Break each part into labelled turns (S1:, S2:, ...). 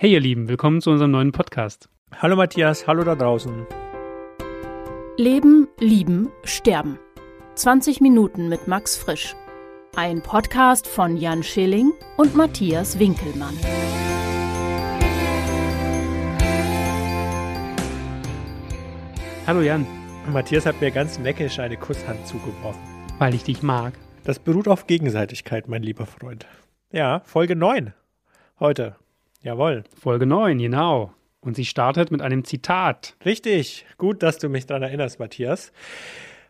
S1: Hey ihr Lieben, willkommen zu unserem neuen Podcast.
S2: Hallo Matthias, hallo da draußen.
S3: Leben, Lieben, Sterben. 20 Minuten mit Max Frisch. Ein Podcast von Jan Schilling und Matthias Winkelmann.
S1: Hallo Jan,
S2: Matthias hat mir ganz neckisch eine Kusshand zugeworfen.
S1: weil ich dich mag.
S2: Das beruht auf Gegenseitigkeit, mein lieber Freund. Ja, Folge 9. Heute. Jawohl.
S1: Folge 9, genau. Und sie startet mit einem Zitat.
S2: Richtig. Gut, dass du mich daran erinnerst, Matthias.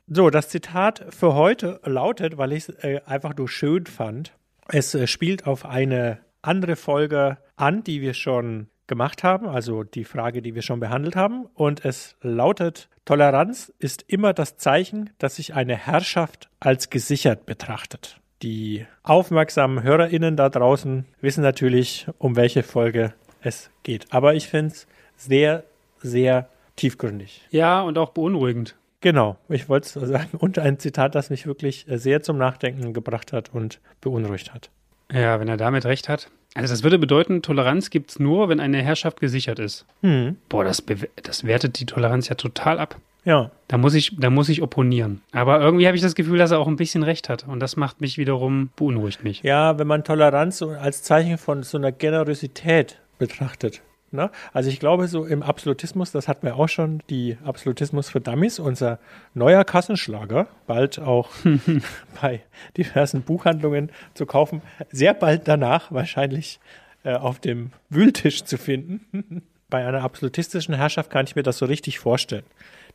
S2: So, das Zitat für heute lautet, weil ich es äh, einfach nur schön fand. Es äh, spielt auf eine andere Folge an, die wir schon gemacht haben, also die Frage, die wir schon behandelt haben. Und es lautet, Toleranz ist immer das Zeichen, dass sich eine Herrschaft als gesichert betrachtet. Die aufmerksamen HörerInnen da draußen wissen natürlich, um welche Folge es geht. Aber ich finde es sehr, sehr tiefgründig.
S1: Ja, und auch beunruhigend.
S2: Genau, ich wollte es sagen. Und ein Zitat, das mich wirklich sehr zum Nachdenken gebracht hat und beunruhigt hat.
S1: Ja, wenn er damit recht hat. Also das würde bedeuten, Toleranz gibt es nur, wenn eine Herrschaft gesichert ist.
S2: Hm.
S1: Boah, das, das wertet die Toleranz ja total ab.
S2: Ja,
S1: Da muss ich, da muss ich opponieren. Aber irgendwie habe ich das Gefühl, dass er auch ein bisschen recht hat. Und das macht mich wiederum, beunruhigt mich.
S2: ja, wenn man Toleranz als Zeichen von so einer Generosität betrachtet. Ne? Also ich glaube, so im Absolutismus, das hatten wir auch schon, die Absolutismus für Dummies, unser neuer Kassenschlager, bald auch bei diversen Buchhandlungen zu kaufen, sehr bald danach wahrscheinlich äh, auf dem Wühltisch zu finden. bei einer absolutistischen Herrschaft kann ich mir das so richtig vorstellen.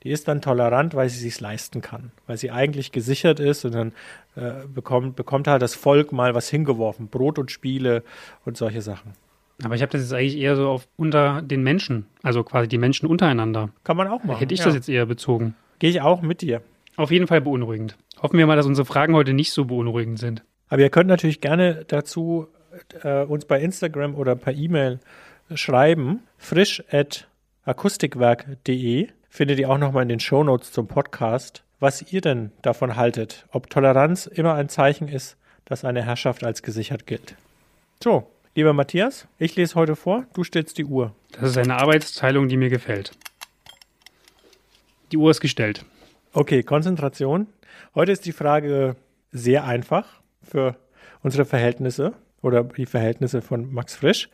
S2: Die ist dann tolerant, weil sie sich leisten kann, weil sie eigentlich gesichert ist und dann äh, bekommt, bekommt halt das Volk mal was hingeworfen, Brot und Spiele und solche Sachen.
S1: Aber ich habe das jetzt eigentlich eher so auf unter den Menschen, also quasi die Menschen untereinander.
S2: Kann man auch machen.
S1: Hätte ich
S2: ja.
S1: das jetzt eher bezogen.
S2: Gehe ich auch mit dir.
S1: Auf jeden Fall beunruhigend. Hoffen wir mal, dass unsere Fragen heute nicht so beunruhigend sind.
S2: Aber ihr könnt natürlich gerne dazu äh, uns bei Instagram oder per E-Mail schreiben. frisch at akustikwerk.de findet ihr auch nochmal in den Shownotes zum Podcast, was ihr denn davon haltet, ob Toleranz immer ein Zeichen ist, dass eine Herrschaft als gesichert gilt. So, lieber Matthias, ich lese heute vor, du stellst die Uhr.
S1: Das ist eine Arbeitsteilung, die mir gefällt. Die Uhr ist gestellt.
S2: Okay, Konzentration. Heute ist die Frage sehr einfach für unsere Verhältnisse oder die Verhältnisse von Max Frisch.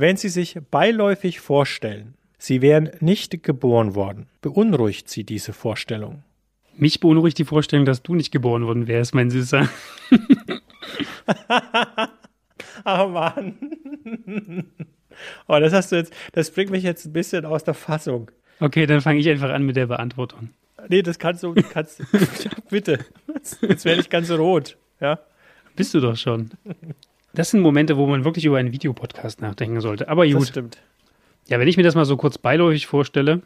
S2: Wenn Sie sich beiläufig vorstellen, Sie wären nicht geboren worden, beunruhigt Sie diese Vorstellung?
S1: Mich beunruhigt die Vorstellung, dass du nicht geboren worden wärst, mein Süßer.
S2: Oh Mann. Oh, das hast du jetzt, das bringt mich jetzt ein bisschen aus der Fassung.
S1: Okay, dann fange ich einfach an mit der Beantwortung.
S2: Nee, das kannst du, kannst, bitte. Jetzt werde ich ganz rot. Ja.
S1: Bist du doch schon. Das sind Momente, wo man wirklich über einen Videopodcast nachdenken sollte. Aber
S2: Das
S1: gut.
S2: stimmt.
S1: Ja, wenn ich mir das mal so kurz beiläufig vorstelle,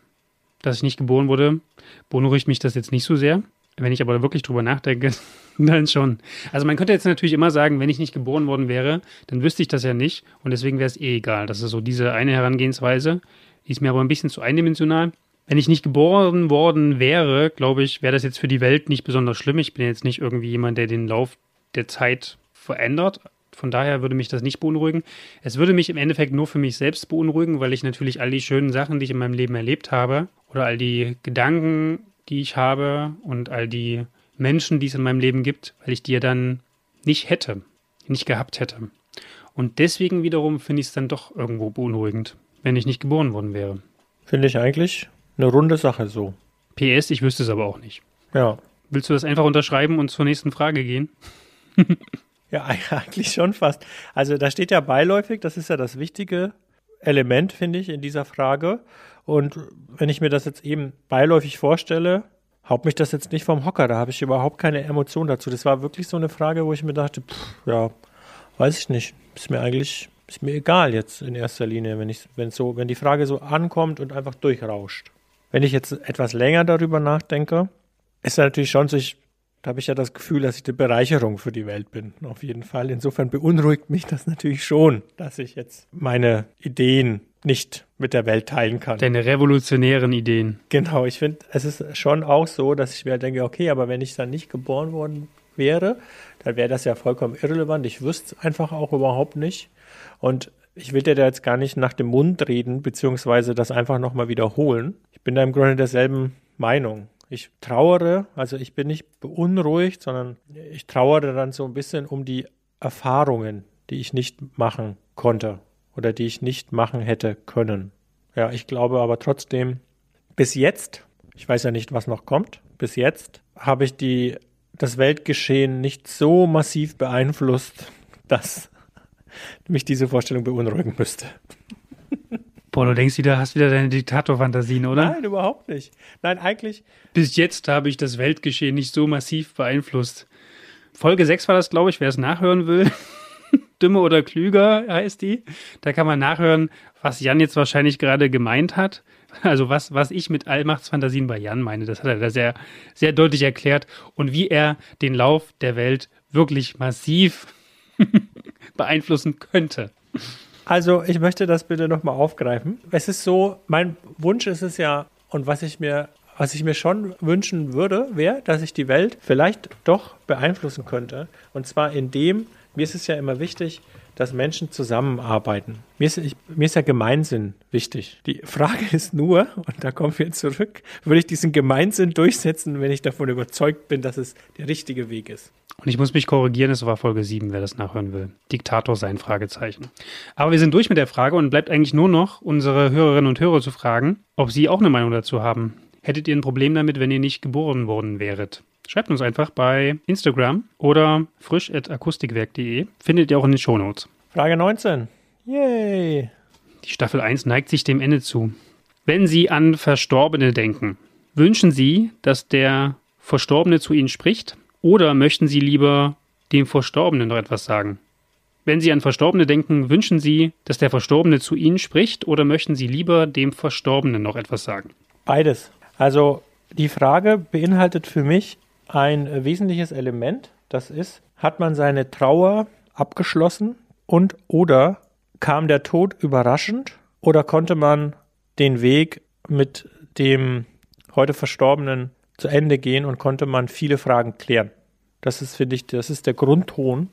S1: dass ich nicht geboren wurde, beunruhigt mich das jetzt nicht so sehr. Wenn ich aber wirklich drüber nachdenke, dann schon. Also man könnte jetzt natürlich immer sagen, wenn ich nicht geboren worden wäre, dann wüsste ich das ja nicht und deswegen wäre es eh egal. Das ist so diese eine Herangehensweise, die ist mir aber ein bisschen zu eindimensional. Wenn ich nicht geboren worden wäre, glaube ich, wäre das jetzt für die Welt nicht besonders schlimm. Ich bin jetzt nicht irgendwie jemand, der den Lauf der Zeit verändert. Von daher würde mich das nicht beunruhigen. Es würde mich im Endeffekt nur für mich selbst beunruhigen, weil ich natürlich all die schönen Sachen, die ich in meinem Leben erlebt habe, oder all die Gedanken, die ich habe und all die Menschen, die es in meinem Leben gibt, weil ich die ja dann nicht hätte, nicht gehabt hätte. Und deswegen wiederum finde ich es dann doch irgendwo beunruhigend, wenn ich nicht geboren worden wäre.
S2: Finde ich eigentlich eine runde Sache so.
S1: PS, ich wüsste es aber auch nicht.
S2: Ja.
S1: Willst du das einfach unterschreiben und zur nächsten Frage gehen?
S2: Ja, eigentlich schon fast. Also da steht ja beiläufig, das ist ja das wichtige Element, finde ich, in dieser Frage. Und wenn ich mir das jetzt eben beiläufig vorstelle, haut mich das jetzt nicht vom Hocker. Da habe ich überhaupt keine Emotion dazu. Das war wirklich so eine Frage, wo ich mir dachte, pff, ja, weiß ich nicht. Ist mir eigentlich, ist mir egal jetzt in erster Linie, wenn ich, wenn so, wenn die Frage so ankommt und einfach durchrauscht. Wenn ich jetzt etwas länger darüber nachdenke, ist natürlich schon so, ich da habe ich ja das Gefühl, dass ich eine Bereicherung für die Welt bin. Auf jeden Fall. Insofern beunruhigt mich das natürlich schon, dass ich jetzt meine Ideen nicht mit der Welt teilen kann.
S1: Deine revolutionären Ideen.
S2: Genau, ich finde, es ist schon auch so, dass ich mir halt denke, okay, aber wenn ich dann nicht geboren worden wäre, dann wäre das ja vollkommen irrelevant. Ich wüsste es einfach auch überhaupt nicht. Und ich will dir da jetzt gar nicht nach dem Mund reden, beziehungsweise das einfach nochmal wiederholen. Ich bin da im Grunde derselben Meinung. Ich trauere, also ich bin nicht beunruhigt, sondern ich trauere dann so ein bisschen um die Erfahrungen, die ich nicht machen konnte oder die ich nicht machen hätte können. Ja, ich glaube aber trotzdem, bis jetzt, ich weiß ja nicht, was noch kommt, bis jetzt habe ich die, das Weltgeschehen nicht so massiv beeinflusst, dass mich diese Vorstellung beunruhigen müsste.
S1: Boah, du denkst wieder, hast wieder deine Diktatorfantasien, oder?
S2: Nein, überhaupt nicht. Nein, eigentlich.
S1: Bis jetzt habe ich das Weltgeschehen nicht so massiv beeinflusst. Folge 6 war das, glaube ich, wer es nachhören will. Dümmer oder klüger heißt die. Da kann man nachhören, was Jan jetzt wahrscheinlich gerade gemeint hat. Also was, was ich mit Allmachtsfantasien bei Jan meine, das hat er da sehr, sehr deutlich erklärt. Und wie er den Lauf der Welt wirklich massiv beeinflussen könnte.
S2: Also ich möchte das bitte nochmal aufgreifen. Es ist so, mein Wunsch ist es ja, und was ich mir, was ich mir schon wünschen würde, wäre, dass ich die Welt vielleicht doch beeinflussen könnte. Und zwar indem, mir ist es ja immer wichtig, dass Menschen zusammenarbeiten. Mir ist, ich, mir ist ja Gemeinsinn wichtig. Die Frage ist nur, und da kommen wir zurück, würde ich diesen Gemeinsinn durchsetzen, wenn ich davon überzeugt bin, dass es der richtige Weg ist.
S1: Und ich muss mich korrigieren, es war Folge 7, wer das nachhören will. Diktator sein, Fragezeichen. Aber wir sind durch mit der Frage und bleibt eigentlich nur noch, unsere Hörerinnen und Hörer zu fragen, ob sie auch eine Meinung dazu haben. Hättet ihr ein Problem damit, wenn ihr nicht geboren worden wäret? Schreibt uns einfach bei Instagram oder frisch.akustikwerk.de. Findet ihr auch in den Shownotes.
S2: Frage 19. Yay!
S1: Die Staffel 1 neigt sich dem Ende zu. Wenn Sie an Verstorbene denken, wünschen Sie, dass der Verstorbene zu Ihnen spricht oder möchten Sie lieber dem Verstorbenen noch etwas sagen? Wenn Sie an Verstorbene denken, wünschen Sie, dass der Verstorbene zu Ihnen spricht oder möchten Sie lieber dem Verstorbenen noch etwas sagen?
S2: Beides. Also die Frage beinhaltet für mich ein wesentliches Element. Das ist, hat man seine Trauer abgeschlossen und oder kam der Tod überraschend oder konnte man den Weg mit dem heute Verstorbenen zu Ende gehen und konnte man viele Fragen klären. Das ist, finde ich, das ist der Grundton,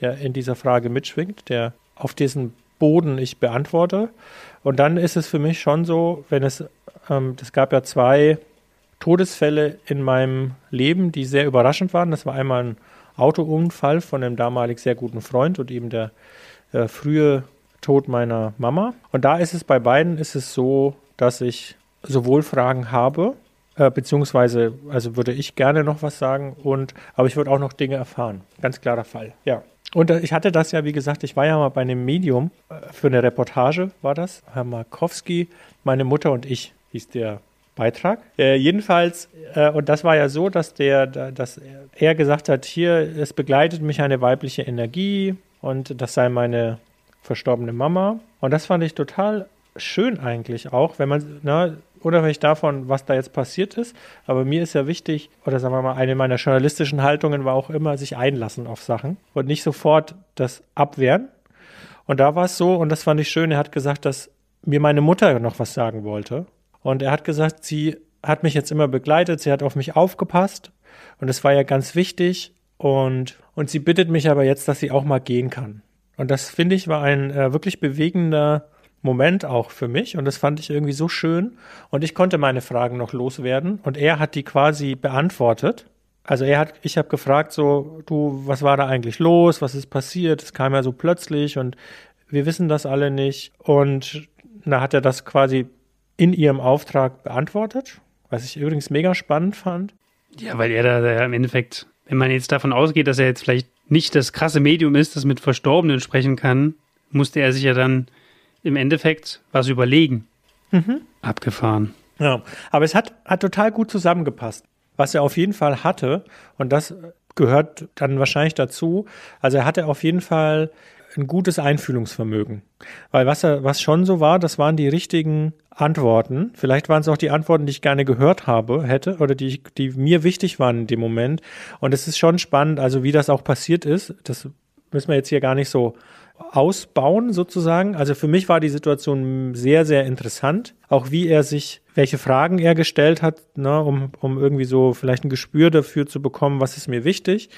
S2: der in dieser Frage mitschwingt, der auf diesen Boden ich beantworte. Und dann ist es für mich schon so, wenn es, ähm, es gab ja zwei Todesfälle in meinem Leben, die sehr überraschend waren. Das war einmal ein Autounfall von einem damalig sehr guten Freund und eben der äh, frühe Tod meiner Mama. Und da ist es bei beiden ist es so, dass ich sowohl Fragen habe, äh, beziehungsweise also würde ich gerne noch was sagen und aber ich würde auch noch Dinge erfahren. Ganz klarer Fall. Ja. Und äh, ich hatte das ja, wie gesagt, ich war ja mal bei einem Medium äh, für eine Reportage, war das. Herr Markowski, meine Mutter und ich, hieß der Beitrag. Äh, jedenfalls, äh, und das war ja so, dass der, dass er gesagt hat, hier, es begleitet mich eine weibliche Energie und das sei meine verstorbene Mama. Und das fand ich total schön eigentlich auch, wenn man, ne, unabhängig davon, was da jetzt passiert ist. Aber mir ist ja wichtig, oder sagen wir mal, eine meiner journalistischen Haltungen war auch immer, sich einlassen auf Sachen und nicht sofort das abwehren. Und da war es so, und das fand ich schön, er hat gesagt, dass mir meine Mutter noch was sagen wollte. Und er hat gesagt, sie hat mich jetzt immer begleitet, sie hat auf mich aufgepasst. Und es war ja ganz wichtig. Und, und sie bittet mich aber jetzt, dass sie auch mal gehen kann. Und das finde ich war ein äh, wirklich bewegender Moment auch für mich. Und das fand ich irgendwie so schön. Und ich konnte meine Fragen noch loswerden. Und er hat die quasi beantwortet. Also er hat, ich habe gefragt so, du, was war da eigentlich los, was ist passiert? Es kam ja so plötzlich. Und wir wissen das alle nicht. Und da hat er das quasi in ihrem Auftrag beantwortet, was ich übrigens mega spannend fand.
S1: Ja, weil er da ja im Endeffekt, wenn man jetzt davon ausgeht, dass er jetzt vielleicht nicht das krasse Medium ist, das mit Verstorbenen sprechen kann, musste er sich ja dann im Endeffekt was überlegen. Mhm. Abgefahren.
S2: Ja, aber es hat, hat total gut zusammengepasst. Was er auf jeden Fall hatte, und das gehört dann wahrscheinlich dazu, also er hatte auf jeden Fall ein gutes Einfühlungsvermögen. Weil was, was schon so war, das waren die richtigen Antworten. Vielleicht waren es auch die Antworten, die ich gerne gehört habe, hätte, oder die, die mir wichtig waren in dem Moment. Und es ist schon spannend, also wie das auch passiert ist. Das müssen wir jetzt hier gar nicht so ausbauen, sozusagen. Also für mich war die Situation sehr, sehr interessant. Auch wie er sich, welche Fragen er gestellt hat, ne, um, um irgendwie so vielleicht ein Gespür dafür zu bekommen, was ist mir wichtig.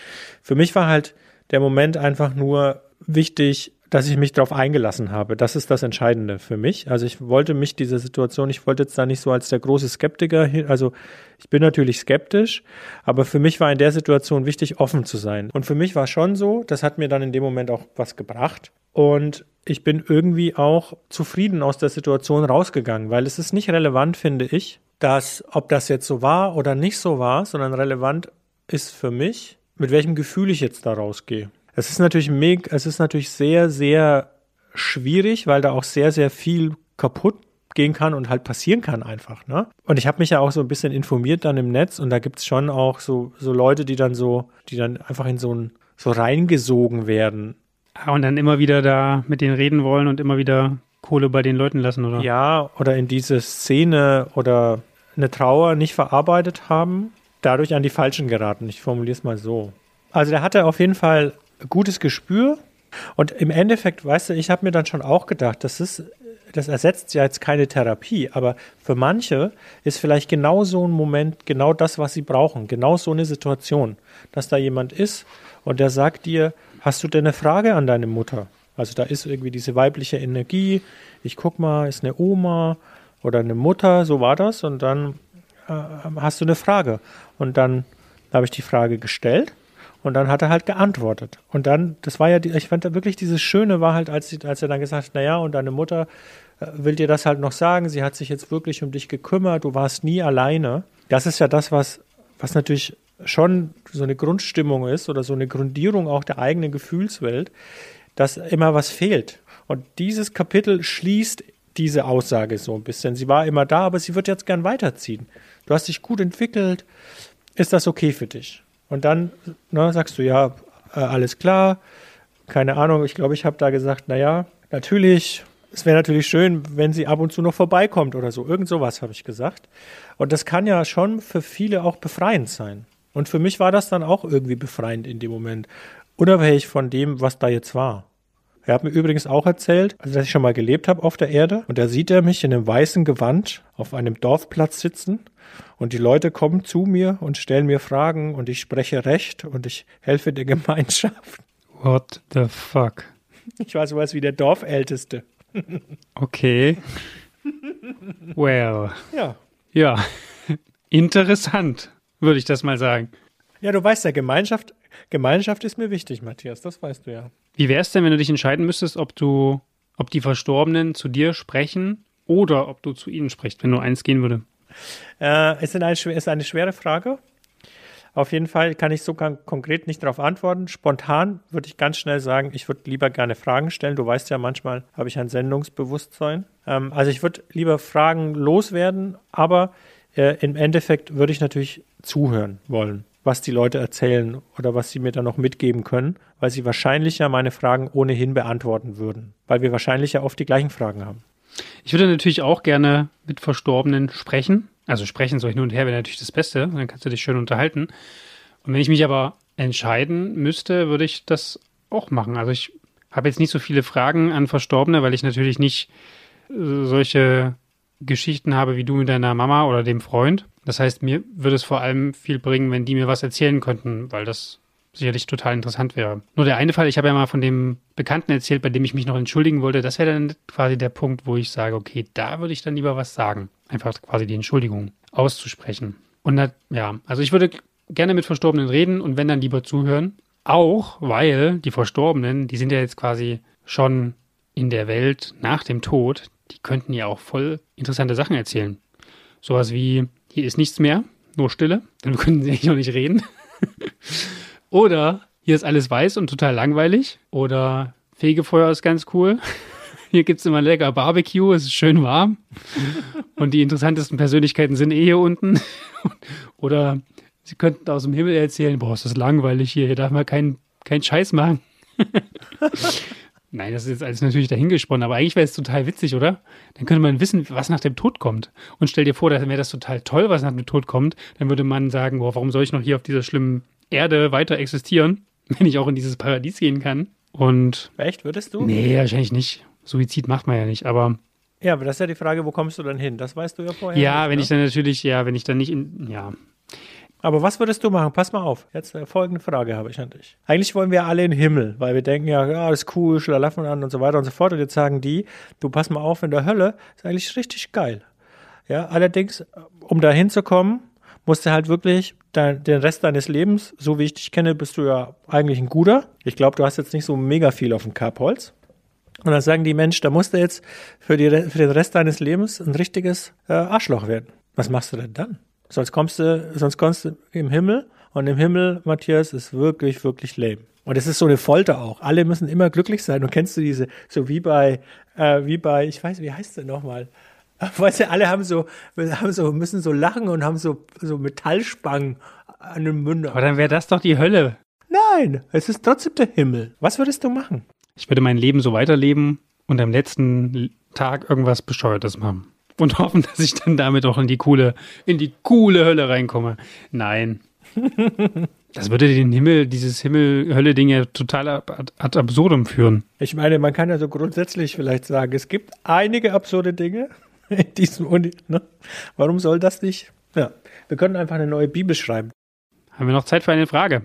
S2: Für mich war halt der Moment einfach nur, wichtig, dass ich mich darauf eingelassen habe. Das ist das Entscheidende für mich. Also ich wollte mich dieser Situation, ich wollte jetzt da nicht so als der große Skeptiker hin, also ich bin natürlich skeptisch, aber für mich war in der Situation wichtig, offen zu sein. Und für mich war schon so, das hat mir dann in dem Moment auch was gebracht. Und ich bin irgendwie auch zufrieden aus der Situation rausgegangen, weil es ist nicht relevant, finde ich, dass, ob das jetzt so war oder nicht so war, sondern relevant ist für mich, mit welchem Gefühl ich jetzt da rausgehe. Es ist natürlich meg, es ist natürlich sehr, sehr schwierig, weil da auch sehr, sehr viel kaputt gehen kann und halt passieren kann einfach. Ne? Und ich habe mich ja auch so ein bisschen informiert dann im Netz und da gibt's schon auch so, so Leute, die dann so, die dann einfach in so ein so reingesogen werden.
S1: Ah, und dann immer wieder da mit denen reden wollen und immer wieder Kohle bei den Leuten lassen, oder?
S2: Ja, oder in diese Szene oder eine Trauer nicht verarbeitet haben, dadurch an die Falschen geraten. Ich formuliere es mal so. Also der hatte auf jeden Fall gutes Gespür. Und im Endeffekt, weißt du, ich habe mir dann schon auch gedacht, das ist, das ersetzt ja jetzt keine Therapie, aber für manche ist vielleicht genau so ein Moment genau das, was sie brauchen, genau so eine Situation, dass da jemand ist und der sagt dir, hast du denn eine Frage an deine Mutter? Also da ist irgendwie diese weibliche Energie, ich guck mal, ist eine Oma oder eine Mutter, so war das und dann äh, hast du eine Frage und dann habe ich die Frage gestellt und dann hat er halt geantwortet. Und dann, das war ja, ich fand wirklich dieses Schöne war halt, als, als er dann gesagt hat, naja, und deine Mutter äh, will dir das halt noch sagen, sie hat sich jetzt wirklich um dich gekümmert, du warst nie alleine. Das ist ja das, was, was natürlich schon so eine Grundstimmung ist oder so eine Grundierung auch der eigenen Gefühlswelt, dass immer was fehlt. Und dieses Kapitel schließt diese Aussage so ein bisschen. Sie war immer da, aber sie wird jetzt gern weiterziehen. Du hast dich gut entwickelt. Ist das okay für dich? Und dann ne, sagst du, ja, äh, alles klar, keine Ahnung, ich glaube, ich habe da gesagt, naja, natürlich, es wäre natürlich schön, wenn sie ab und zu noch vorbeikommt oder so. Irgend sowas habe ich gesagt. Und das kann ja schon für viele auch befreiend sein. Und für mich war das dann auch irgendwie befreiend in dem Moment, unabhängig von dem, was da jetzt war. Er hat mir übrigens auch erzählt, also dass ich schon mal gelebt habe auf der Erde und da sieht er mich in einem weißen Gewand auf einem Dorfplatz sitzen und die Leute kommen zu mir und stellen mir Fragen und ich spreche Recht und ich helfe der Gemeinschaft.
S1: What the fuck?
S2: Ich war sowas wie der Dorfälteste.
S1: Okay. Well.
S2: Ja.
S1: Ja. Interessant, würde ich das mal sagen.
S2: Ja, du weißt ja, Gemeinschaft, Gemeinschaft ist mir wichtig, Matthias, das weißt du ja.
S1: Wie wäre es denn, wenn du dich entscheiden müsstest, ob du, ob die Verstorbenen zu dir sprechen oder ob du zu ihnen sprichst, wenn nur eins gehen würde?
S2: Äh, ist, eine, ist eine schwere Frage. Auf jeden Fall kann ich so konkret nicht darauf antworten. Spontan würde ich ganz schnell sagen, ich würde lieber gerne Fragen stellen. Du weißt ja, manchmal habe ich ein Sendungsbewusstsein. Ähm, also ich würde lieber Fragen loswerden, aber äh, im Endeffekt würde ich natürlich zuhören wollen, was die Leute erzählen oder was sie mir dann noch mitgeben können, weil sie wahrscheinlich ja meine Fragen ohnehin beantworten würden, weil wir wahrscheinlich ja oft die gleichen Fragen haben.
S1: Ich würde natürlich auch gerne mit Verstorbenen sprechen. Also sprechen so hin und her wäre natürlich das Beste. Dann kannst du dich schön unterhalten. Und wenn ich mich aber entscheiden müsste, würde ich das auch machen. Also ich habe jetzt nicht so viele Fragen an Verstorbene, weil ich natürlich nicht äh, solche Geschichten habe wie du mit deiner Mama oder dem Freund. Das heißt, mir würde es vor allem viel bringen, wenn die mir was erzählen könnten, weil das sicherlich total interessant wäre. Nur der eine Fall, ich habe ja mal von dem Bekannten erzählt, bei dem ich mich noch entschuldigen wollte, das wäre dann quasi der Punkt, wo ich sage, okay, da würde ich dann lieber was sagen. Einfach quasi die Entschuldigung auszusprechen. Und da, ja, also ich würde gerne mit Verstorbenen reden und wenn dann lieber zuhören. Auch weil die Verstorbenen, die sind ja jetzt quasi schon in der Welt nach dem Tod, die könnten ja auch voll interessante Sachen erzählen. Sowas wie, hier ist nichts mehr, nur Stille, dann können sie eigentlich auch nicht reden. Oder hier ist alles weiß und total langweilig. Oder Fegefeuer ist ganz cool. Hier gibt es immer lecker Barbecue, es ist schön warm. Und die interessantesten Persönlichkeiten sind eh hier unten. Oder sie könnten aus dem Himmel erzählen, boah, ist das langweilig hier, hier darf man keinen kein Scheiß machen. Nein, das ist jetzt alles natürlich dahingesponnen, aber eigentlich wäre es total witzig, oder? Dann könnte man wissen, was nach dem Tod kommt. Und stell dir vor, dann wäre das total toll, was nach dem Tod kommt. Dann würde man sagen, boah, warum soll ich noch hier auf dieser schlimmen Erde weiter existieren, wenn ich auch in dieses Paradies gehen kann. Und.
S2: Echt, würdest du?
S1: Nee, wahrscheinlich nicht. Suizid macht man ja nicht, aber.
S2: Ja, aber das ist ja die Frage, wo kommst du dann hin? Das weißt du ja vorher.
S1: Ja, nicht, wenn ne? ich dann natürlich, ja, wenn ich dann nicht in, ja.
S2: Aber was würdest du machen? Pass mal auf. Jetzt äh, folgende Frage habe ich an dich. Eigentlich wollen wir alle in den Himmel, weil wir denken, ja, ja, ist cool, Schlalaffen an und so weiter und so fort. Und jetzt sagen die, du pass mal auf, in der Hölle ist eigentlich richtig geil. Ja, allerdings, um da hinzukommen, musst du halt wirklich dein, den Rest deines Lebens, so wie ich dich kenne, bist du ja eigentlich ein guter. Ich glaube, du hast jetzt nicht so mega viel auf dem Kerbholz. Und dann sagen die Mensch, da musst du jetzt für, die, für den Rest deines Lebens ein richtiges äh, Arschloch werden. Was machst du denn dann? Sonst kommst du, sonst kommst du im Himmel und im Himmel, Matthias, ist wirklich, wirklich lame. Und es ist so eine Folter auch. Alle müssen immer glücklich sein. Und kennst du diese, so wie bei, äh, wie bei, ich weiß, wie heißt der nochmal? Weißt du, alle haben so, haben so, müssen so lachen und haben so, so Metallspangen an den Mündern.
S1: Aber dann wäre das doch die Hölle.
S2: Nein, es ist trotzdem der Himmel. Was würdest du machen?
S1: Ich würde mein Leben so weiterleben und am letzten Tag irgendwas Bescheuertes machen und hoffen, dass ich dann damit auch in die coole, in die coole Hölle reinkomme. Nein. Das würde den Himmel, dieses Himmel-Hölle-Ding ja total ad, ad absurdum führen.
S2: Ich meine, man kann ja so grundsätzlich vielleicht sagen, es gibt einige absurde Dinge in diesem Uni. Ne? Warum soll das nicht? Ja, wir können einfach eine neue Bibel schreiben.
S1: Haben wir noch Zeit für eine Frage?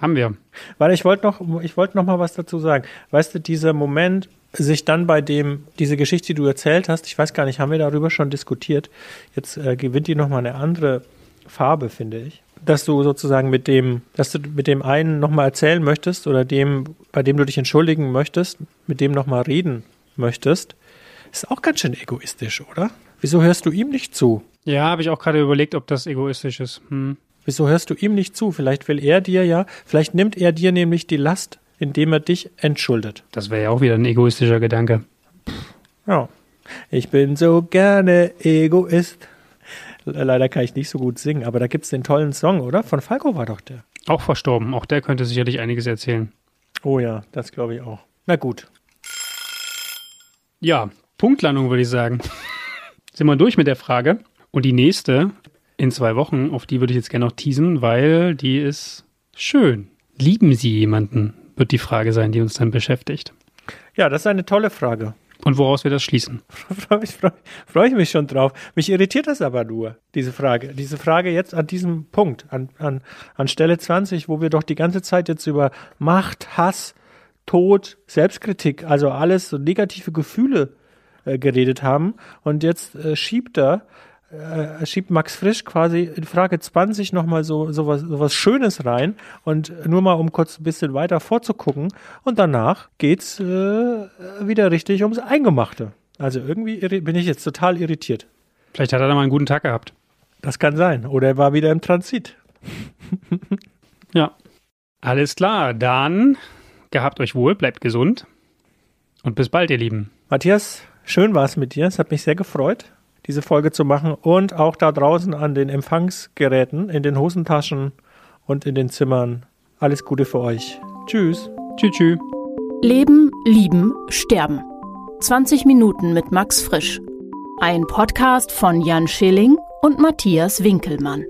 S1: Haben wir.
S2: Weil ich wollte noch, ich wollte noch mal was dazu sagen. Weißt du, dieser Moment, sich dann bei dem, diese Geschichte, die du erzählt hast, ich weiß gar nicht, haben wir darüber schon diskutiert, jetzt äh, gewinnt die nochmal eine andere Farbe, finde ich. Dass du sozusagen mit dem, dass du mit dem einen nochmal erzählen möchtest oder dem, bei dem du dich entschuldigen möchtest, mit dem nochmal reden möchtest, ist auch ganz schön egoistisch, oder? Wieso hörst du ihm nicht zu?
S1: Ja, habe ich auch gerade überlegt, ob das egoistisch ist. Hm.
S2: Wieso hörst du ihm nicht zu? Vielleicht will er dir ja, vielleicht nimmt er dir nämlich die Last indem er dich entschuldet.
S1: Das wäre ja auch wieder ein egoistischer Gedanke.
S2: Ja. Ich bin so gerne Egoist. Leider kann ich nicht so gut singen, aber da gibt es den tollen Song, oder? Von Falco war doch der.
S1: Auch verstorben. Auch der könnte sicherlich einiges erzählen.
S2: Oh ja, das glaube ich auch. Na gut.
S1: Ja, Punktlandung würde ich sagen. Sind wir durch mit der Frage. Und die nächste in zwei Wochen, auf die würde ich jetzt gerne noch teasen, weil die ist schön. Lieben Sie jemanden? wird die Frage sein, die uns dann beschäftigt.
S2: Ja, das ist eine tolle Frage.
S1: Und woraus wir das schließen?
S2: Freue freu, freu ich mich schon drauf. Mich irritiert das aber nur, diese Frage. Diese Frage jetzt an diesem Punkt, an, an, an Stelle 20, wo wir doch die ganze Zeit jetzt über Macht, Hass, Tod, Selbstkritik, also alles so negative Gefühle äh, geredet haben. Und jetzt äh, schiebt er äh, schiebt Max Frisch quasi in Frage 20 nochmal so, so, was, so was Schönes rein und nur mal um kurz ein bisschen weiter vorzugucken und danach geht's äh, wieder richtig ums Eingemachte. Also irgendwie bin ich jetzt total irritiert.
S1: Vielleicht hat er da mal einen guten Tag gehabt.
S2: Das kann sein. Oder er war wieder im Transit.
S1: ja. Alles klar. Dann gehabt euch wohl, bleibt gesund und bis bald, ihr Lieben.
S2: Matthias, schön war es mit dir. Es hat mich sehr gefreut diese Folge zu machen und auch da draußen an den Empfangsgeräten, in den Hosentaschen und in den Zimmern. Alles Gute für euch. Tschüss.
S1: Tschüss. tschüss.
S3: Leben, lieben, sterben. 20 Minuten mit Max Frisch. Ein Podcast von Jan Schilling und Matthias Winkelmann.